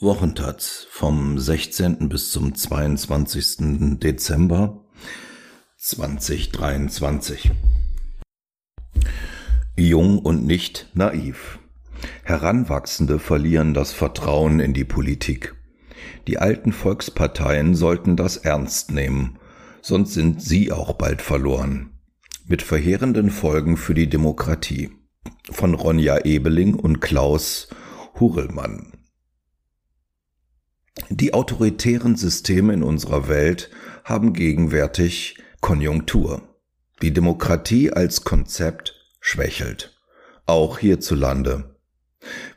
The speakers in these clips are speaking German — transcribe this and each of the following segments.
Wochentaz vom 16. bis zum 22. Dezember 2023. Jung und nicht naiv. Heranwachsende verlieren das Vertrauen in die Politik. Die alten Volksparteien sollten das ernst nehmen, sonst sind sie auch bald verloren. Mit verheerenden Folgen für die Demokratie. Von Ronja Ebeling und Klaus Hurelmann. Die autoritären Systeme in unserer Welt haben gegenwärtig Konjunktur. Die Demokratie als Konzept schwächelt, auch hierzulande.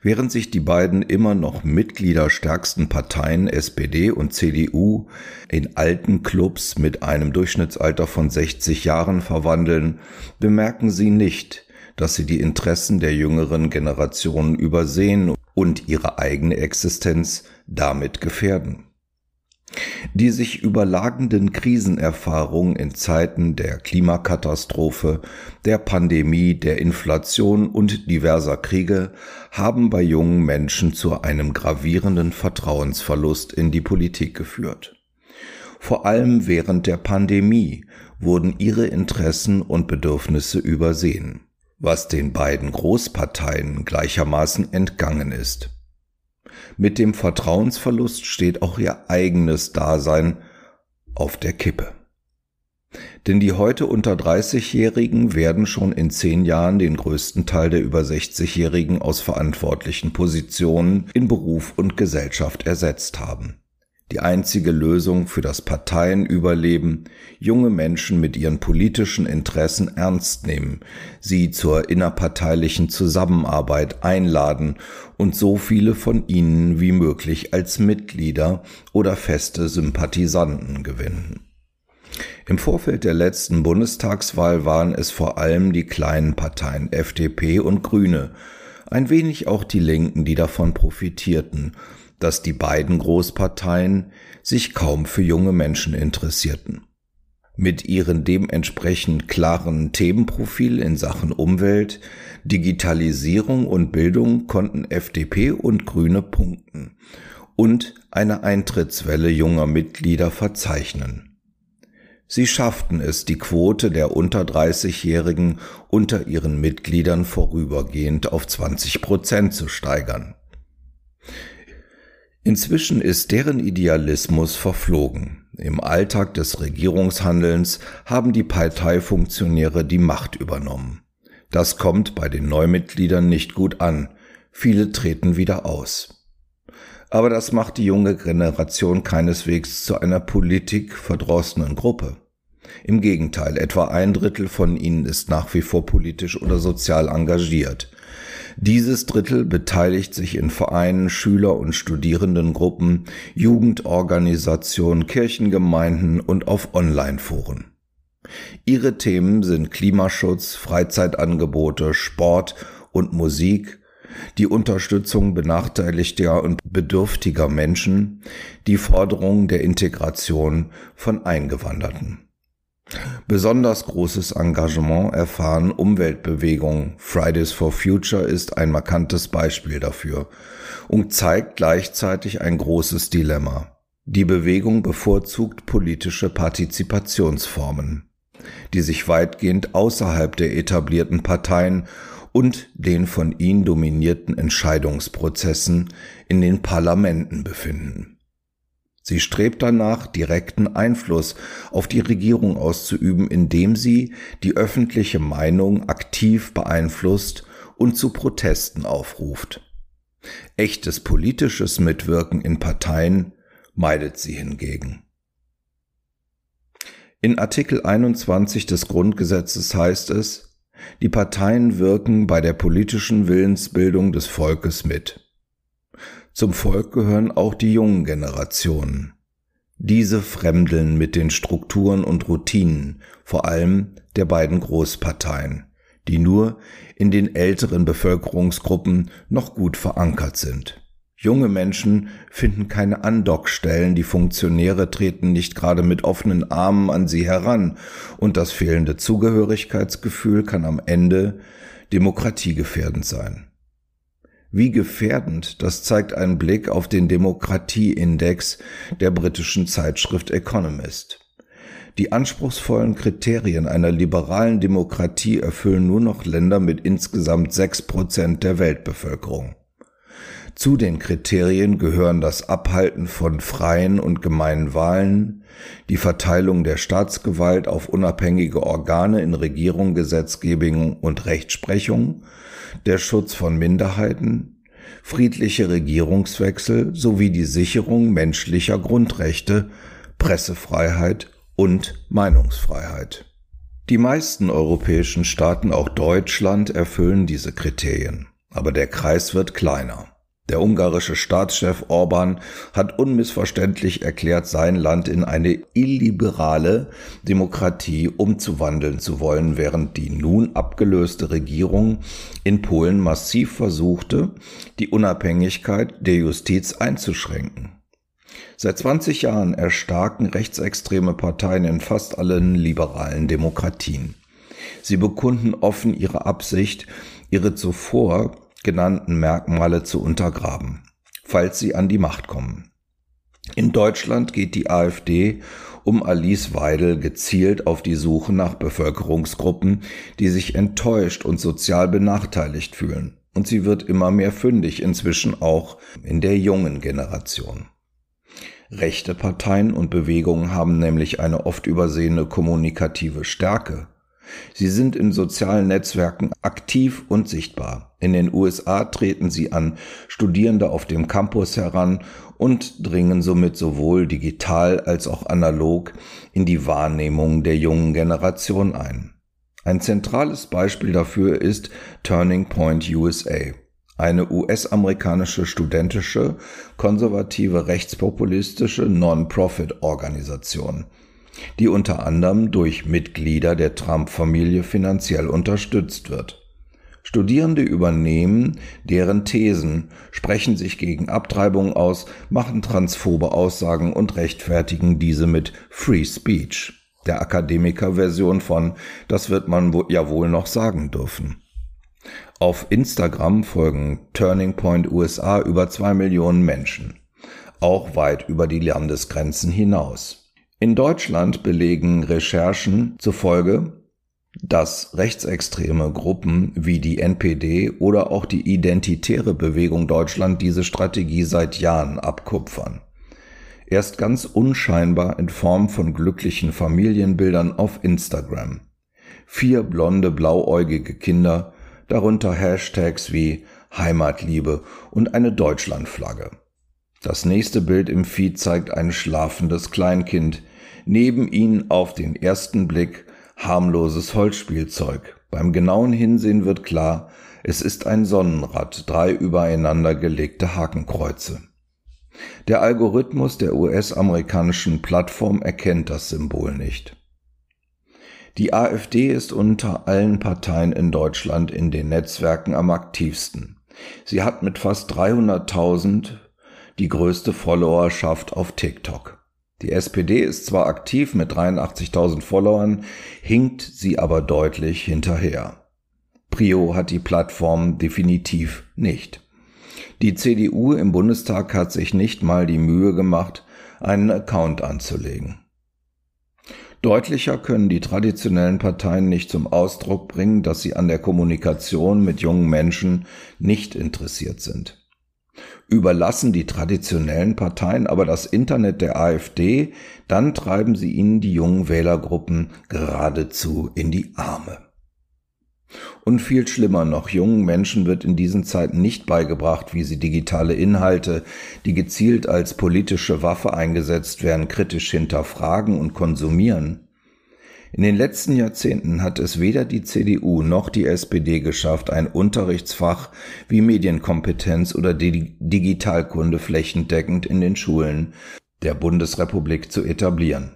Während sich die beiden immer noch mitgliederstärksten Parteien SPD und CDU in alten Clubs mit einem Durchschnittsalter von 60 Jahren verwandeln, bemerken sie nicht, dass sie die Interessen der jüngeren Generationen übersehen und ihre eigene Existenz damit gefährden. Die sich überlagenden Krisenerfahrungen in Zeiten der Klimakatastrophe, der Pandemie, der Inflation und diverser Kriege haben bei jungen Menschen zu einem gravierenden Vertrauensverlust in die Politik geführt. Vor allem während der Pandemie wurden ihre Interessen und Bedürfnisse übersehen was den beiden Großparteien gleichermaßen entgangen ist. Mit dem Vertrauensverlust steht auch ihr eigenes Dasein auf der Kippe. Denn die heute unter 30-Jährigen werden schon in zehn Jahren den größten Teil der über 60-Jährigen aus verantwortlichen Positionen in Beruf und Gesellschaft ersetzt haben die einzige Lösung für das Parteienüberleben, junge Menschen mit ihren politischen Interessen ernst nehmen, sie zur innerparteilichen Zusammenarbeit einladen und so viele von ihnen wie möglich als Mitglieder oder feste Sympathisanten gewinnen. Im Vorfeld der letzten Bundestagswahl waren es vor allem die kleinen Parteien FDP und Grüne, ein wenig auch die Linken, die davon profitierten, dass die beiden Großparteien sich kaum für junge Menschen interessierten. Mit ihren dementsprechend klaren Themenprofil in Sachen Umwelt, Digitalisierung und Bildung konnten FDP und Grüne punkten und eine Eintrittswelle junger Mitglieder verzeichnen. Sie schafften es, die Quote der unter 30-Jährigen unter ihren Mitgliedern vorübergehend auf 20 Prozent zu steigern. Inzwischen ist deren Idealismus verflogen. Im Alltag des Regierungshandelns haben die Parteifunktionäre die Macht übernommen. Das kommt bei den Neumitgliedern nicht gut an. Viele treten wieder aus. Aber das macht die junge Generation keineswegs zu einer politikverdrossenen Gruppe. Im Gegenteil, etwa ein Drittel von ihnen ist nach wie vor politisch oder sozial engagiert. Dieses Drittel beteiligt sich in Vereinen, Schüler- und Studierendengruppen, Jugendorganisationen, Kirchengemeinden und auf Online-Foren. Ihre Themen sind Klimaschutz, Freizeitangebote, Sport und Musik, die Unterstützung benachteiligter und bedürftiger Menschen, die Forderung der Integration von Eingewanderten. Besonders großes Engagement erfahren Umweltbewegungen. Fridays for Future ist ein markantes Beispiel dafür und zeigt gleichzeitig ein großes Dilemma. Die Bewegung bevorzugt politische Partizipationsformen, die sich weitgehend außerhalb der etablierten Parteien und den von ihnen dominierten Entscheidungsprozessen in den Parlamenten befinden. Sie strebt danach, direkten Einfluss auf die Regierung auszuüben, indem sie die öffentliche Meinung aktiv beeinflusst und zu Protesten aufruft. Echtes politisches Mitwirken in Parteien meidet sie hingegen. In Artikel 21 des Grundgesetzes heißt es, die Parteien wirken bei der politischen Willensbildung des Volkes mit. Zum Volk gehören auch die jungen Generationen. Diese fremdeln mit den Strukturen und Routinen, vor allem der beiden Großparteien, die nur in den älteren Bevölkerungsgruppen noch gut verankert sind. Junge Menschen finden keine Andockstellen, die Funktionäre treten nicht gerade mit offenen Armen an sie heran, und das fehlende Zugehörigkeitsgefühl kann am Ende demokratiegefährdend sein. Wie gefährdend, das zeigt ein Blick auf den Demokratieindex der britischen Zeitschrift Economist. Die anspruchsvollen Kriterien einer liberalen Demokratie erfüllen nur noch Länder mit insgesamt sechs Prozent der Weltbevölkerung. Zu den Kriterien gehören das Abhalten von freien und gemeinen Wahlen, die Verteilung der Staatsgewalt auf unabhängige Organe in Regierung, Gesetzgebung und Rechtsprechung, der Schutz von Minderheiten, friedliche Regierungswechsel sowie die Sicherung menschlicher Grundrechte, Pressefreiheit und Meinungsfreiheit. Die meisten europäischen Staaten, auch Deutschland, erfüllen diese Kriterien, aber der Kreis wird kleiner. Der ungarische Staatschef Orban hat unmissverständlich erklärt, sein Land in eine illiberale Demokratie umzuwandeln zu wollen, während die nun abgelöste Regierung in Polen massiv versuchte, die Unabhängigkeit der Justiz einzuschränken. Seit 20 Jahren erstarken rechtsextreme Parteien in fast allen liberalen Demokratien. Sie bekunden offen ihre Absicht, ihre zuvor genannten Merkmale zu untergraben, falls sie an die Macht kommen. In Deutschland geht die AfD um Alice Weidel gezielt auf die Suche nach Bevölkerungsgruppen, die sich enttäuscht und sozial benachteiligt fühlen. Und sie wird immer mehr fündig, inzwischen auch in der jungen Generation. Rechte Parteien und Bewegungen haben nämlich eine oft übersehene kommunikative Stärke. Sie sind in sozialen Netzwerken aktiv und sichtbar. In den USA treten sie an Studierende auf dem Campus heran und dringen somit sowohl digital als auch analog in die Wahrnehmung der jungen Generation ein. Ein zentrales Beispiel dafür ist Turning Point USA, eine US-amerikanische studentische, konservative, rechtspopulistische Non-Profit-Organisation die unter anderem durch Mitglieder der Trump-Familie finanziell unterstützt wird. Studierende übernehmen deren Thesen, sprechen sich gegen Abtreibung aus, machen transphobe Aussagen und rechtfertigen diese mit Free Speech, der Akademikerversion von Das wird man ja wohl noch sagen dürfen. Auf Instagram folgen Turning Point USA über zwei Millionen Menschen, auch weit über die Landesgrenzen hinaus. In Deutschland belegen Recherchen zufolge, dass rechtsextreme Gruppen wie die NPD oder auch die Identitäre Bewegung Deutschland diese Strategie seit Jahren abkupfern. Erst ganz unscheinbar in Form von glücklichen Familienbildern auf Instagram. Vier blonde, blauäugige Kinder, darunter Hashtags wie Heimatliebe und eine Deutschlandflagge. Das nächste Bild im Feed zeigt ein schlafendes Kleinkind, neben ihnen auf den ersten Blick harmloses Holzspielzeug. Beim genauen Hinsehen wird klar, es ist ein Sonnenrad, drei übereinander gelegte Hakenkreuze. Der Algorithmus der US-amerikanischen Plattform erkennt das Symbol nicht. Die AfD ist unter allen Parteien in Deutschland in den Netzwerken am aktivsten. Sie hat mit fast 300.000 die größte Followerschaft auf TikTok. Die SPD ist zwar aktiv mit 83.000 Followern, hinkt sie aber deutlich hinterher. Prio hat die Plattform definitiv nicht. Die CDU im Bundestag hat sich nicht mal die Mühe gemacht, einen Account anzulegen. Deutlicher können die traditionellen Parteien nicht zum Ausdruck bringen, dass sie an der Kommunikation mit jungen Menschen nicht interessiert sind überlassen die traditionellen Parteien aber das Internet der AfD, dann treiben sie ihnen die jungen Wählergruppen geradezu in die Arme. Und viel schlimmer noch, jungen Menschen wird in diesen Zeiten nicht beigebracht, wie sie digitale Inhalte, die gezielt als politische Waffe eingesetzt werden, kritisch hinterfragen und konsumieren. In den letzten Jahrzehnten hat es weder die CDU noch die SPD geschafft, ein Unterrichtsfach wie Medienkompetenz oder Digitalkunde flächendeckend in den Schulen der Bundesrepublik zu etablieren.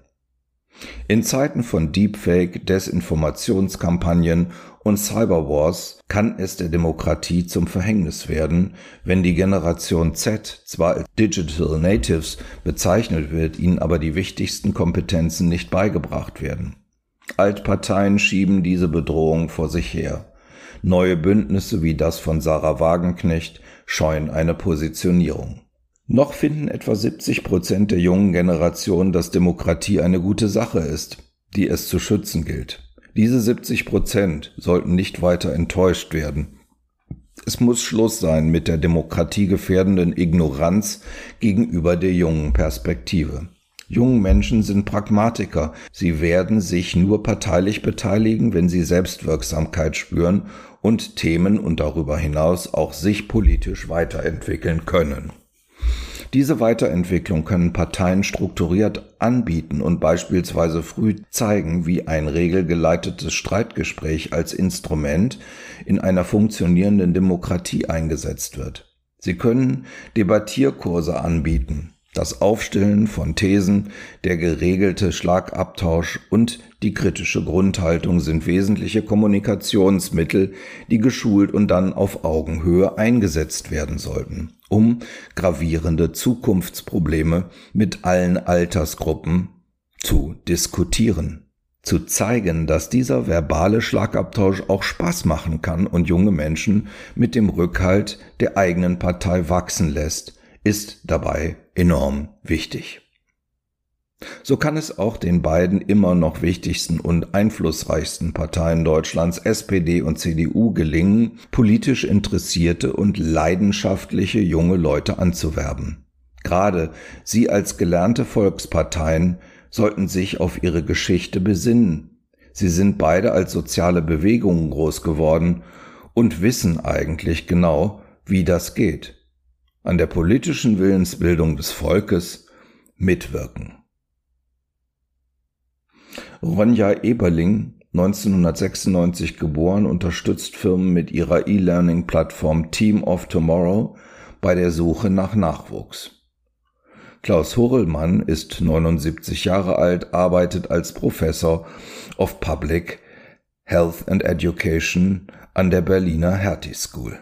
In Zeiten von Deepfake, Desinformationskampagnen und Cyberwars kann es der Demokratie zum Verhängnis werden, wenn die Generation Z zwar als Digital Natives bezeichnet wird, ihnen aber die wichtigsten Kompetenzen nicht beigebracht werden. Altparteien schieben diese Bedrohung vor sich her. Neue Bündnisse wie das von Sarah Wagenknecht scheuen eine Positionierung. Noch finden etwa 70 Prozent der jungen Generation, dass Demokratie eine gute Sache ist, die es zu schützen gilt. Diese 70 Prozent sollten nicht weiter enttäuscht werden. Es muss Schluss sein mit der demokratiegefährdenden Ignoranz gegenüber der jungen Perspektive. Jungen Menschen sind Pragmatiker. Sie werden sich nur parteilich beteiligen, wenn sie Selbstwirksamkeit spüren und Themen und darüber hinaus auch sich politisch weiterentwickeln können. Diese Weiterentwicklung können Parteien strukturiert anbieten und beispielsweise früh zeigen, wie ein regelgeleitetes Streitgespräch als Instrument in einer funktionierenden Demokratie eingesetzt wird. Sie können Debattierkurse anbieten, das Aufstellen von Thesen, der geregelte Schlagabtausch und die kritische Grundhaltung sind wesentliche Kommunikationsmittel, die geschult und dann auf Augenhöhe eingesetzt werden sollten, um gravierende Zukunftsprobleme mit allen Altersgruppen zu diskutieren. Zu zeigen, dass dieser verbale Schlagabtausch auch Spaß machen kann und junge Menschen mit dem Rückhalt der eigenen Partei wachsen lässt, ist dabei enorm wichtig. So kann es auch den beiden immer noch wichtigsten und einflussreichsten Parteien Deutschlands SPD und CDU gelingen, politisch interessierte und leidenschaftliche junge Leute anzuwerben. Gerade sie als gelernte Volksparteien sollten sich auf ihre Geschichte besinnen. Sie sind beide als soziale Bewegungen groß geworden und wissen eigentlich genau, wie das geht an der politischen Willensbildung des Volkes mitwirken. Ronja Eberling, 1996 geboren, unterstützt Firmen mit ihrer E-Learning-Plattform Team of Tomorrow bei der Suche nach Nachwuchs. Klaus Horrellmann ist 79 Jahre alt, arbeitet als Professor of Public Health and Education an der Berliner Hertie School.